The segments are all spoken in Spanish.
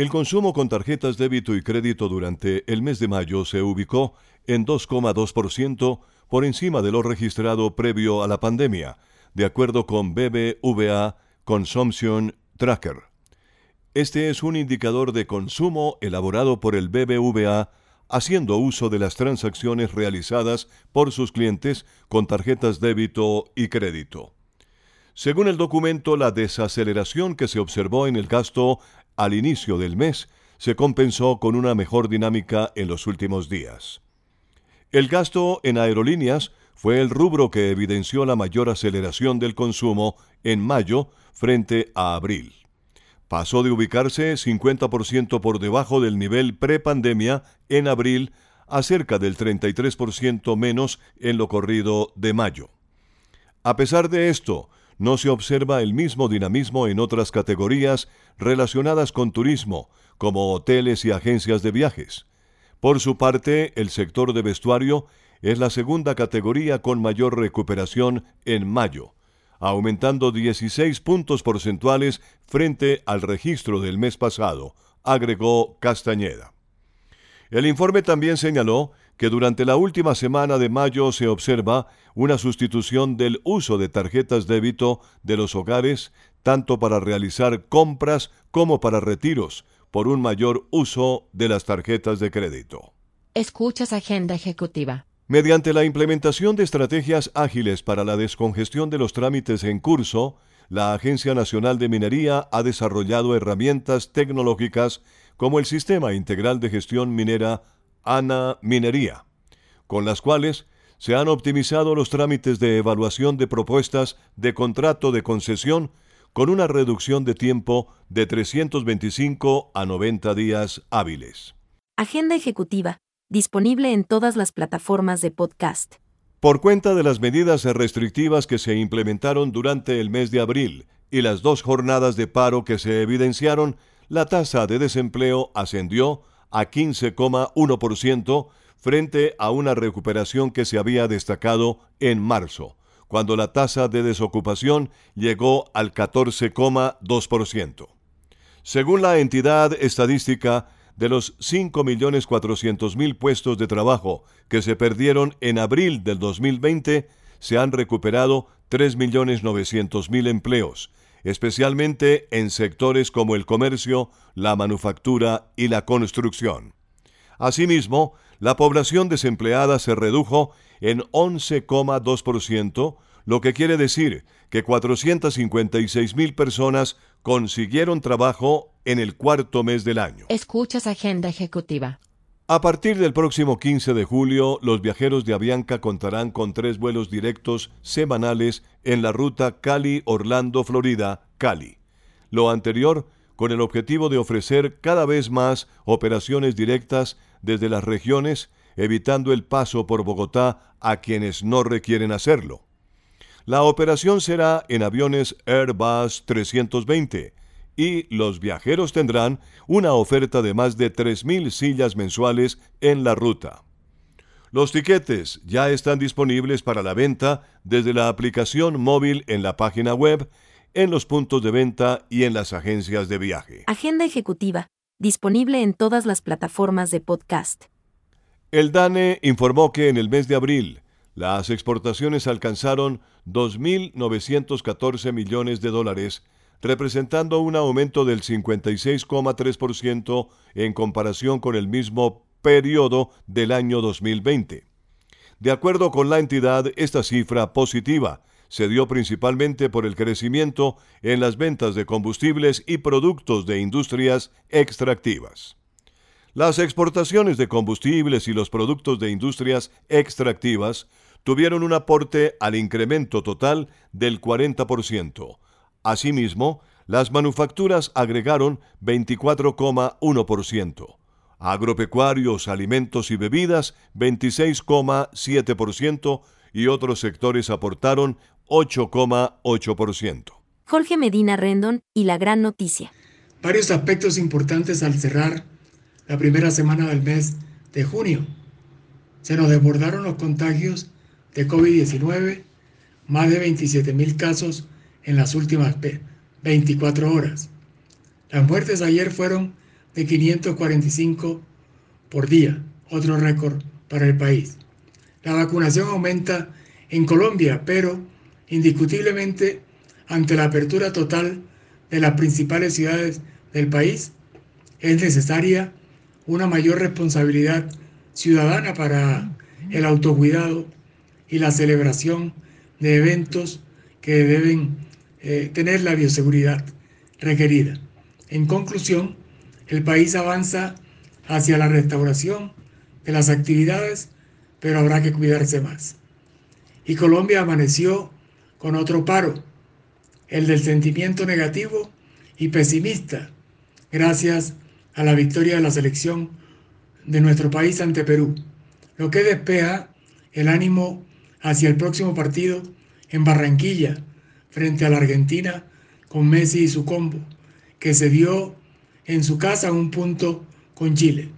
El consumo con tarjetas débito y crédito durante el mes de mayo se ubicó en 2,2% por encima de lo registrado previo a la pandemia, de acuerdo con BBVA Consumption Tracker. Este es un indicador de consumo elaborado por el BBVA haciendo uso de las transacciones realizadas por sus clientes con tarjetas débito y crédito. Según el documento, la desaceleración que se observó en el gasto al inicio del mes se compensó con una mejor dinámica en los últimos días. El gasto en aerolíneas fue el rubro que evidenció la mayor aceleración del consumo en mayo frente a abril. Pasó de ubicarse 50% por debajo del nivel prepandemia en abril a cerca del 33% menos en lo corrido de mayo. A pesar de esto, no se observa el mismo dinamismo en otras categorías relacionadas con turismo, como hoteles y agencias de viajes. Por su parte, el sector de vestuario es la segunda categoría con mayor recuperación en mayo, aumentando 16 puntos porcentuales frente al registro del mes pasado, agregó Castañeda. El informe también señaló que durante la última semana de mayo se observa una sustitución del uso de tarjetas débito de los hogares tanto para realizar compras como para retiros, por un mayor uso de las tarjetas de crédito. Escuchas Agenda Ejecutiva. Mediante la implementación de estrategias ágiles para la descongestión de los trámites en curso, la Agencia Nacional de Minería ha desarrollado herramientas tecnológicas como el Sistema Integral de Gestión Minera ANA Minería, con las cuales se han optimizado los trámites de evaluación de propuestas de contrato de concesión con una reducción de tiempo de 325 a 90 días hábiles. Agenda ejecutiva, disponible en todas las plataformas de podcast. Por cuenta de las medidas restrictivas que se implementaron durante el mes de abril y las dos jornadas de paro que se evidenciaron, la tasa de desempleo ascendió a 15,1% frente a una recuperación que se había destacado en marzo, cuando la tasa de desocupación llegó al 14,2%. Según la entidad estadística, de los 5.400.000 puestos de trabajo que se perdieron en abril del 2020, se han recuperado 3.900.000 empleos, especialmente en sectores como el comercio, la manufactura y la construcción. Asimismo, la población desempleada se redujo en 11,2%, lo que quiere decir que 456 mil personas consiguieron trabajo en el cuarto mes del año. Escuchas Agenda Ejecutiva. A partir del próximo 15 de julio, los viajeros de Avianca contarán con tres vuelos directos semanales en la ruta Cali-Orlando, Florida, Cali. Lo anterior con el objetivo de ofrecer cada vez más operaciones directas desde las regiones, evitando el paso por Bogotá a quienes no requieren hacerlo. La operación será en aviones Airbus 320, y los viajeros tendrán una oferta de más de 3.000 sillas mensuales en la ruta. Los tiquetes ya están disponibles para la venta desde la aplicación móvil en la página web, en los puntos de venta y en las agencias de viaje. Agenda ejecutiva, disponible en todas las plataformas de podcast. El DANE informó que en el mes de abril las exportaciones alcanzaron 2.914 millones de dólares, representando un aumento del 56,3% en comparación con el mismo periodo del año 2020. De acuerdo con la entidad, esta cifra positiva se dio principalmente por el crecimiento en las ventas de combustibles y productos de industrias extractivas. Las exportaciones de combustibles y los productos de industrias extractivas tuvieron un aporte al incremento total del 40%, Asimismo, Las manufacturas agregaron 24,1%, agropecuarios, alimentos y bebidas 26,7% y otros sectores aportaron 8,8%. Jorge Medina Rendon y la gran noticia. Varios aspectos importantes al cerrar la primera semana del mes de junio. Se nos desbordaron los contagios de COVID-19, más de 27 mil casos en las últimas 24 horas. Las muertes ayer fueron de 545 por día, otro récord para el país. La vacunación aumenta en Colombia, pero indiscutiblemente ante la apertura total de las principales ciudades del país, es necesaria una mayor responsabilidad ciudadana para el autocuidado y la celebración de eventos que deben eh, tener la bioseguridad requerida. En conclusión, el país avanza hacia la restauración de las actividades, pero habrá que cuidarse más. Y Colombia amaneció con otro paro, el del sentimiento negativo y pesimista, gracias a la victoria de la selección de nuestro país ante Perú, lo que despeja el ánimo hacia el próximo partido en Barranquilla, frente a la Argentina con Messi y su combo, que se dio en su casa un punto con Chile.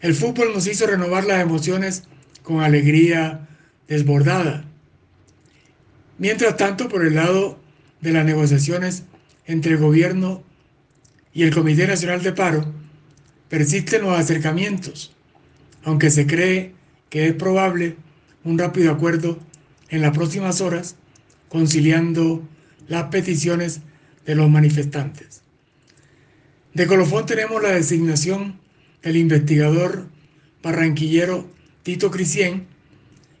El fútbol nos hizo renovar las emociones con alegría desbordada. Mientras tanto, por el lado de las negociaciones entre el gobierno y el Comité Nacional de Paro, persisten los acercamientos, aunque se cree que es probable un rápido acuerdo en las próximas horas conciliando las peticiones de los manifestantes. De colofón tenemos la designación del investigador barranquillero Tito Crisien,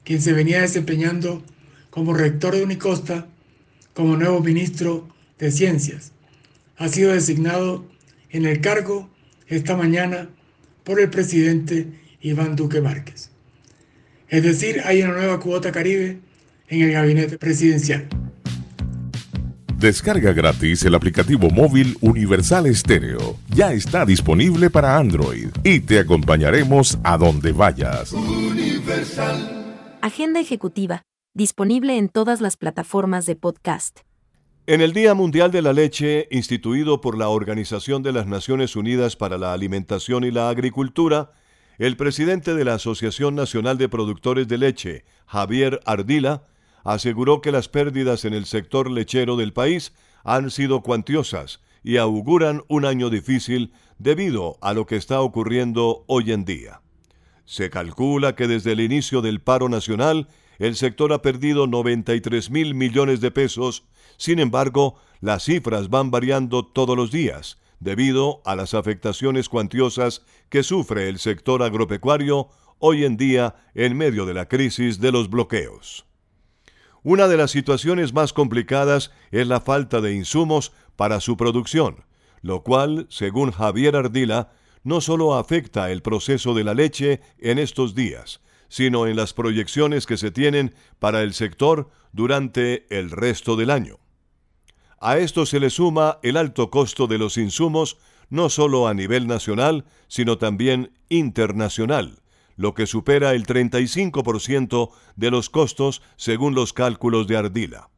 quien se venía desempeñando como rector de Unicosta como nuevo ministro de Ciencias. Ha sido designado en el cargo esta mañana por el presidente Iván Duque Márquez. Es decir, hay una nueva cuota caribe en el gabinete presidencial. Descarga gratis el aplicativo móvil Universal Estéreo. Ya está disponible para Android y te acompañaremos a donde vayas. Agenda ejecutiva, disponible en todas las plataformas de podcast. En el Día Mundial de la Leche, instituido por la Organización de las Naciones Unidas para la Alimentación y la Agricultura, el presidente de la Asociación Nacional de Productores de Leche, Javier Ardila, aseguró que las pérdidas en el sector lechero del país han sido cuantiosas y auguran un año difícil debido a lo que está ocurriendo hoy en día. Se calcula que desde el inicio del paro nacional el sector ha perdido 93 mil millones de pesos, sin embargo, las cifras van variando todos los días, debido a las afectaciones cuantiosas que sufre el sector agropecuario hoy en día en medio de la crisis de los bloqueos. Una de las situaciones más complicadas es la falta de insumos para su producción, lo cual, según Javier Ardila, no solo afecta el proceso de la leche en estos días, sino en las proyecciones que se tienen para el sector durante el resto del año. A esto se le suma el alto costo de los insumos, no solo a nivel nacional, sino también internacional, lo que supera el 35% de los costos según los cálculos de Ardila.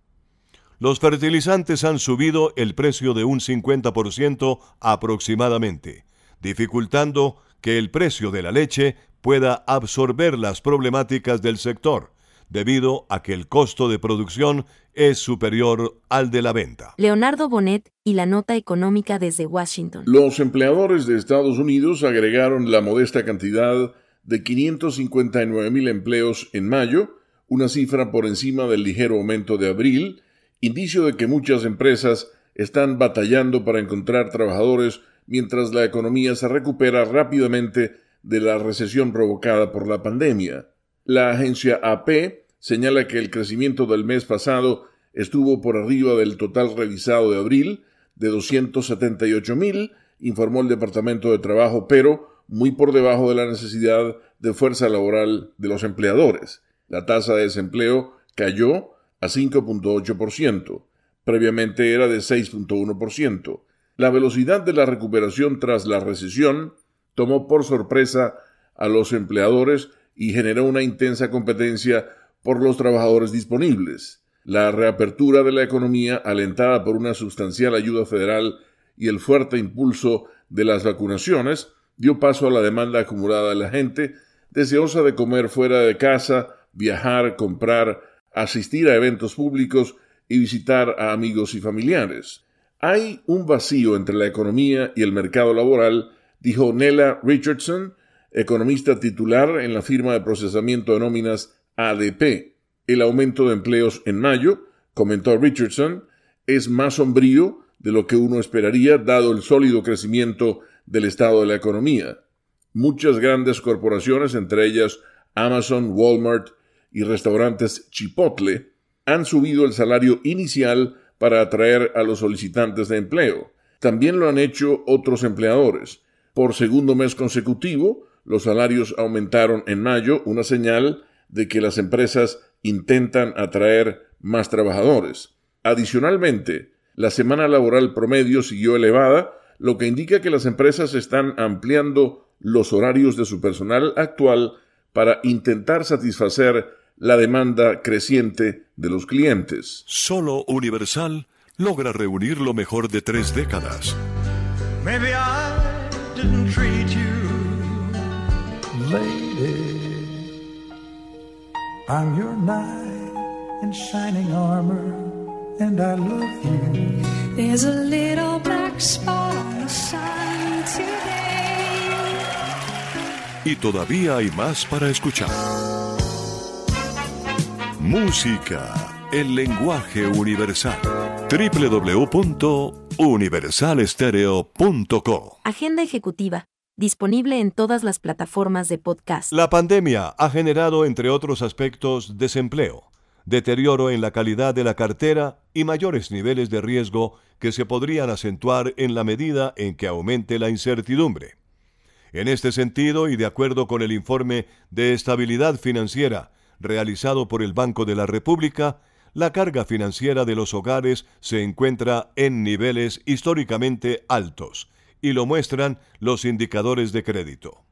Los fertilizantes han subido el precio de un 50% aproximadamente, dificultando que el precio de la leche pueda absorber las problemáticas del sector, debido a que el costo de producción es superior al de la venta. Leonardo Bonet y la nota económica desde Washington. Los empleadores de Estados Unidos agregaron la modesta cantidad de 559 mil empleos en mayo, una cifra por encima del ligero aumento de abril, indicio de que muchas empresas están batallando para encontrar trabajadores mientras la economía se recupera rápidamente de la recesión provocada por la pandemia. La agencia AP señala que el crecimiento del mes pasado estuvo por arriba del total revisado de abril, de 278 mil, informó el Departamento de Trabajo, pero muy por debajo de la necesidad de fuerza laboral de los empleadores. La tasa de desempleo cayó a 5.8%. previamente era de 6.1%. La velocidad de la recuperación tras la recesión tomó por sorpresa a los empleadores y generó una intensa competencia por los trabajadores disponibles. La reapertura de la economía, alentada por una sustancial ayuda federal y el fuerte impulso de las vacunaciones, dio paso a la demanda acumulada de la gente, deseosa de comer fuera de casa, viajar, comprar, asistir a eventos públicos y visitar a amigos y familiares. Hay un vacío entre la economía y el mercado laboral, dijo Nella Richardson, economista titular en la firma de procesamiento de nóminas ADP. El aumento de empleos en mayo, comentó Richardson, es más sombrío de lo que uno esperaría dado el sólido crecimiento del estado de la economía. Muchas grandes corporaciones, entre ellas Amazon, Walmart y restaurantes Chipotle, han subido el salario inicial para atraer a los solicitantes de empleo. También lo han hecho otros empleadores. Por segundo mes consecutivo, los salarios aumentaron en mayo, una señal de que las empresas intentan atraer más trabajadores. Adicionalmente, la semana laboral promedio siguió elevada, lo que indica que las empresas están ampliando los horarios de su personal actual para intentar satisfacer la demanda creciente de los clientes. Solo Universal logra reunir lo mejor de tres décadas. I'm your knight in shining armor, and I love you. There's a little black spot on the sun today. Y todavía hay más para escuchar. Música, el lenguaje universal. www.universalestereo.co Agenda ejecutiva disponible en todas las plataformas de podcast. La pandemia ha generado, entre otros aspectos, desempleo, deterioro en la calidad de la cartera y mayores niveles de riesgo que se podrían acentuar en la medida en que aumente la incertidumbre. En este sentido, y de acuerdo con el informe de estabilidad financiera realizado por el Banco de la República, la carga financiera de los hogares se encuentra en niveles históricamente altos, y lo muestran los indicadores de crédito.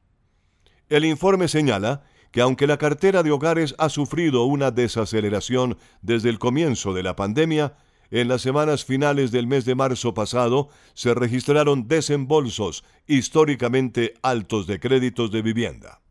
El informe señala que aunque la cartera de hogares ha sufrido una desaceleración desde el comienzo de la pandemia, en las semanas finales del mes de marzo pasado se registraron desembolsos históricamente altos de créditos de vivienda.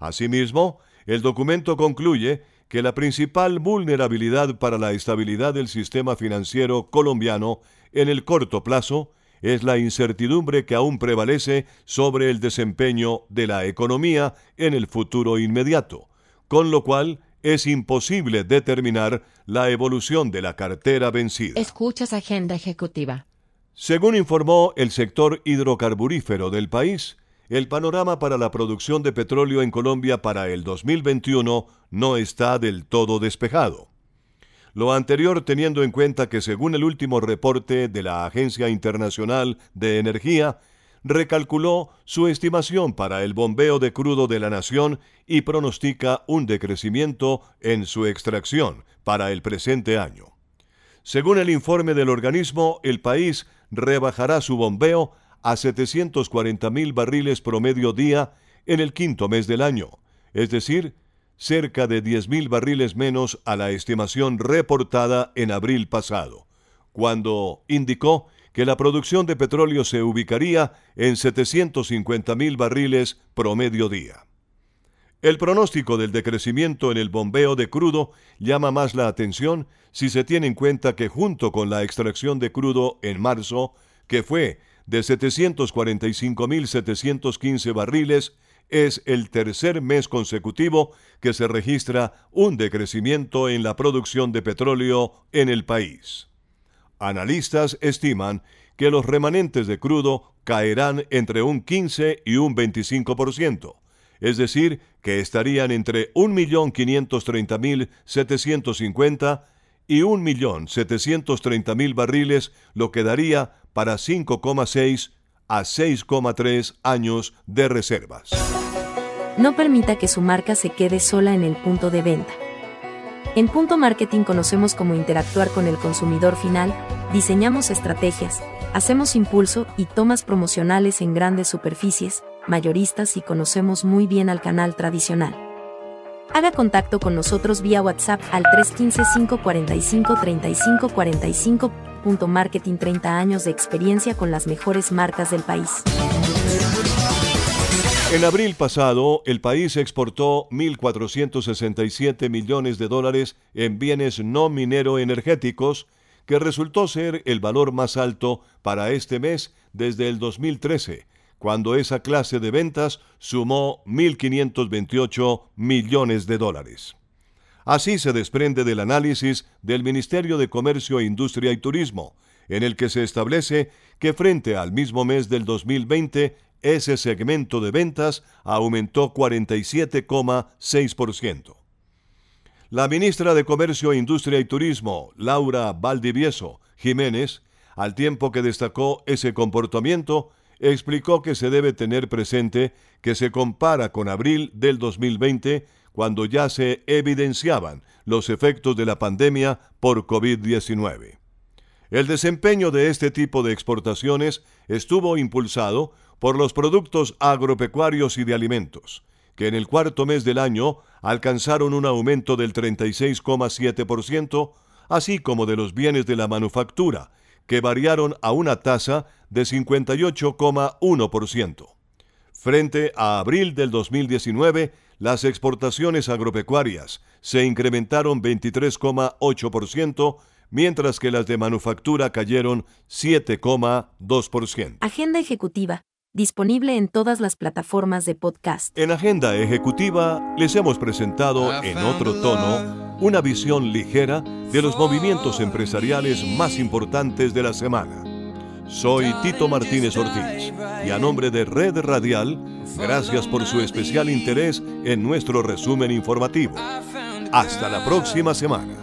Asimismo, el documento concluye que la principal vulnerabilidad para la estabilidad del sistema financiero colombiano en el corto plazo es la incertidumbre que aún prevalece sobre el desempeño de la economía en el futuro inmediato, con lo cual es imposible determinar la evolución de la cartera vencida. Escuchas Agenda Ejecutiva. Según informó el sector hidrocarburífero del país, el panorama para la producción de petróleo en Colombia para el 2021 no está del todo despejado. Lo anterior teniendo en cuenta que según el último reporte de la Agencia Internacional de Energía, recalculó su estimación para el bombeo de crudo de la nación y pronostica un decrecimiento en su extracción para el presente año. Según el informe del organismo, el país rebajará su bombeo a 740 mil barriles promedio día en el quinto mes del año, es decir, cerca de 10.000 barriles menos a la estimación reportada en abril pasado, cuando indicó que la producción de petróleo se ubicaría en 750.000 barriles promedio día. El pronóstico del decrecimiento en el bombeo de crudo llama más la atención si se tiene en cuenta que junto con la extracción de crudo en marzo, que fue de 745.715 barriles, es el tercer mes consecutivo que se registra un decrecimiento en la producción de petróleo en el país. Analistas estiman que los remanentes de crudo caerán entre un 15 y un 25%, es decir, que estarían entre 1.530.750 y 1.730.000 barriles, lo que daría para 5,6 a 6,3 años de reservas. No permita que su marca se quede sola en el punto de venta. En Punto Marketing conocemos cómo interactuar con el consumidor final, diseñamos estrategias, hacemos impulso y tomas promocionales en grandes superficies, mayoristas y conocemos muy bien al canal tradicional. Haga contacto con nosotros vía WhatsApp al 315-545-3545. Punto Marketing 30 años de experiencia con las mejores marcas del país. En abril pasado, el país exportó 1.467 millones de dólares en bienes no minero energéticos, que resultó ser el valor más alto para este mes desde el 2013, cuando esa clase de ventas sumó 1.528 millones de dólares. Así se desprende del análisis del Ministerio de Comercio, Industria y Turismo, en el que se establece que frente al mismo mes del 2020 ese segmento de ventas aumentó 47,6%. La ministra de Comercio, Industria y Turismo, Laura Valdivieso Jiménez, al tiempo que destacó ese comportamiento, explicó que se debe tener presente que se compara con abril del 2020, cuando ya se evidenciaban los efectos de la pandemia por COVID-19. El desempeño de este tipo de exportaciones estuvo impulsado por los productos agropecuarios y de alimentos, que en el cuarto mes del año alcanzaron un aumento del 36,7%, así como de los bienes de la manufactura, que variaron a una tasa de 58,1%. Frente a abril del 2019, las exportaciones agropecuarias se incrementaron 23,8%, mientras que las de manufactura cayeron 7,2%. Agenda ejecutiva disponible en todas las plataformas de podcast. En Agenda Ejecutiva les hemos presentado en otro tono una visión ligera de los movimientos empresariales más importantes de la semana. Soy Tito Martínez Ortiz y a nombre de Red Radial, gracias por su especial interés en nuestro resumen informativo. Hasta la próxima semana.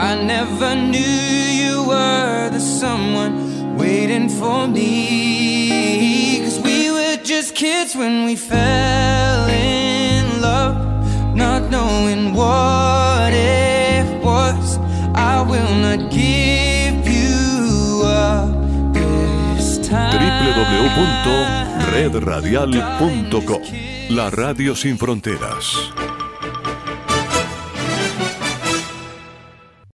I never knew you were the someone waiting for me. Cause we were just kids when we fell in love, not knowing what www.redradial.com La radio sin fronteras.